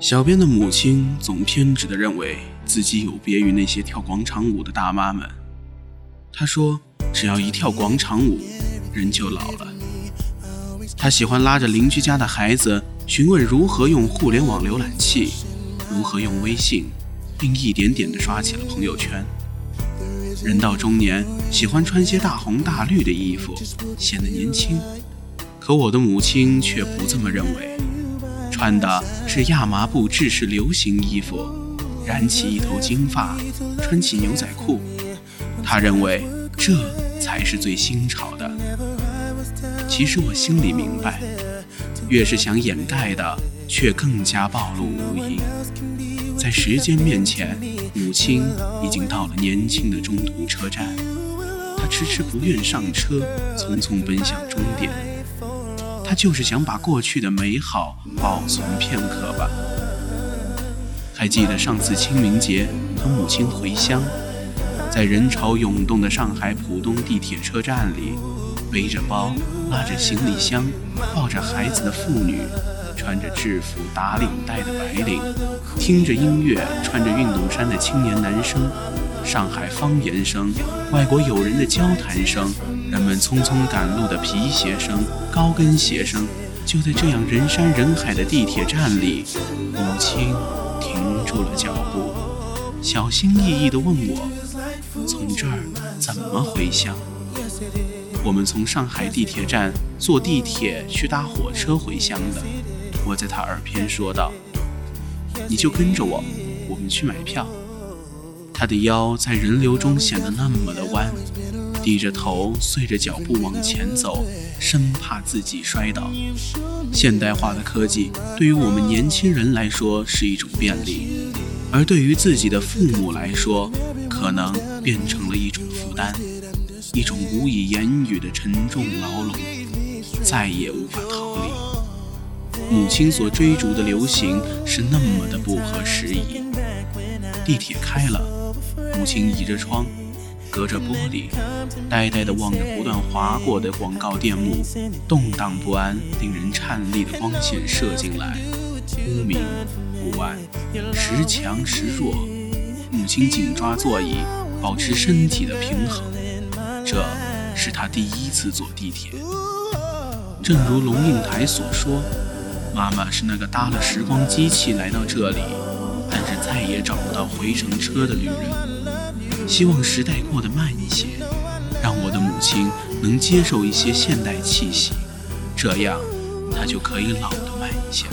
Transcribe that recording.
小编的母亲总偏执地认为自己有别于那些跳广场舞的大妈们。她说：“只要一跳广场舞，人就老了。”她喜欢拉着邻居家的孩子询问如何用互联网浏览器，如何用微信，并一点点地刷起了朋友圈。人到中年，喜欢穿些大红大绿的衣服，显得年轻。可我的母亲却不这么认为。穿的是亚麻布制式流行衣服，染起一头金发，穿起牛仔裤，他认为这才是最新潮的。其实我心里明白，越是想掩盖的，却更加暴露无遗。在时间面前，母亲已经到了年轻的中途车站，她迟迟不愿上车，匆匆奔向终点。他就是想把过去的美好保存片刻吧。还记得上次清明节和母亲回乡，在人潮涌动的上海浦东地铁车站里，背着包、拉着行李箱、抱着孩子的妇女，穿着制服打领带的白领，听着音乐穿着运动衫的青年男生，上海方言声，外国友人的交谈声。人们匆匆赶路的皮鞋声、高跟鞋声，就在这样人山人海的地铁站里，母亲停住了脚步，小心翼翼地问我：“从这儿怎么回乡？”我们从上海地铁站坐地铁去搭火车回乡的。我在他耳边说道：“你就跟着我，我们去买票。”他的腰在人流中显得那么的弯。低着头，随着脚步往前走，生怕自己摔倒。现代化的科技对于我们年轻人来说是一种便利，而对于自己的父母来说，可能变成了一种负担，一种无以言语的沉重牢笼，再也无法逃离。母亲所追逐的流行是那么的不合时宜。地铁开了，母亲倚着窗。隔着玻璃，呆呆地望着不断划过的广告电幕，动荡不安、令人颤栗的光线射进来，忽明忽暗，时强时弱。母亲紧抓座椅，保持身体的平衡。这是她第一次坐地铁。正如龙应台所说，妈妈是那个搭了时光机器来到这里，但是再也找不到回程车的旅人。希望时代过得慢一些，让我的母亲能接受一些现代气息，这样她就可以老得慢一些了。